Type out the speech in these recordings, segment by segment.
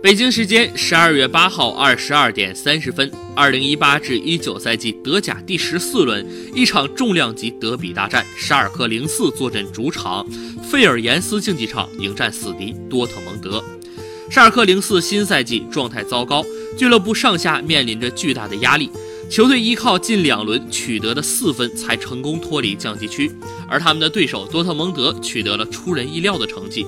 北京时间十二月八号二十二点三十分，二零一八至一九赛季德甲第十四轮，一场重量级德比大战，沙尔克零四坐镇主场费尔延斯竞技场迎战死敌多特蒙德。沙尔克零四新赛季状态糟糕，俱乐部上下面临着巨大的压力。球队依靠近两轮取得的四分才成功脱离降级区，而他们的对手多特蒙德取得了出人意料的成绩。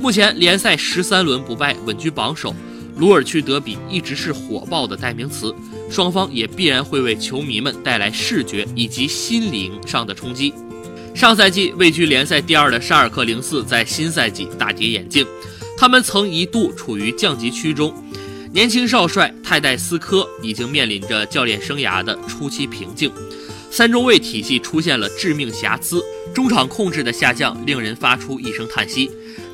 目前联赛十三轮不败，稳居榜首。鲁尔区德比一直是火爆的代名词，双方也必然会为球迷们带来视觉以及心灵上的冲击。上赛季位居联赛第二的沙尔克零四在新赛季大跌眼镜，他们曾一度处于降级区中。年轻少帅泰戴斯科已经面临着教练生涯的初期瓶颈，三中卫体系出现了致命瑕疵，中场控制的下降令人发出一声叹息。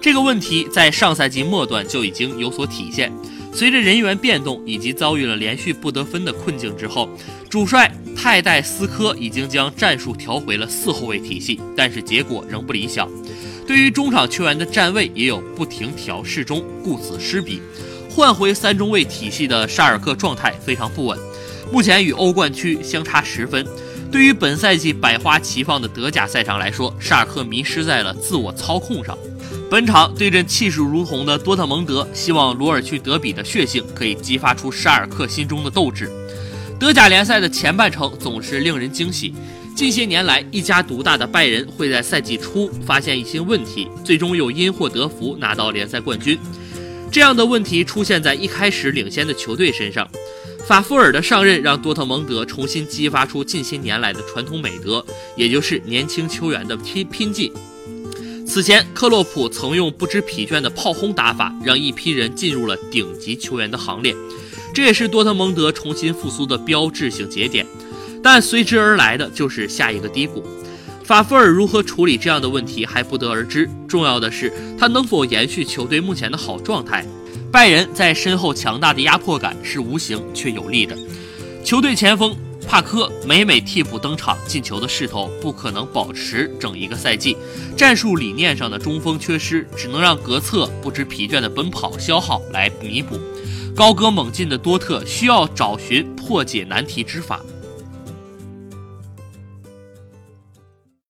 这个问题在上赛季末段就已经有所体现。随着人员变动以及遭遇了连续不得分的困境之后，主帅泰戴斯科已经将战术调回了四后卫体系，但是结果仍不理想。对于中场球员的站位也有不停调试中，顾此失彼。换回三中卫体系的沙尔克状态非常不稳，目前与欧冠区相差十分。对于本赛季百花齐放的德甲赛场来说，沙尔克迷失在了自我操控上。本场对阵气势如虹的多特蒙德，希望罗尔去德比的血性可以激发出沙尔克心中的斗志。德甲联赛的前半程总是令人惊喜，近些年来一家独大的拜仁会在赛季初发现一些问题，最终又因祸得福拿到联赛冠军。这样的问题出现在一开始领先的球队身上。法夫尔的上任让多特蒙德重新激发出近些年来的传统美德，也就是年轻球员的拼拼劲。此前，克洛普曾用不知疲倦的炮轰打法，让一批人进入了顶级球员的行列，这也是多特蒙德重新复苏的标志性节点。但随之而来的就是下一个低谷。法夫尔如何处理这样的问题还不得而知，重要的是他能否延续球队目前的好状态。拜仁在身后强大的压迫感是无形却有力的，球队前锋帕科每每替补登场进球的势头不可能保持整一个赛季，战术理念上的中锋缺失只能让格策不知疲倦的奔跑消耗来弥补，高歌猛进的多特需要找寻破解难题之法。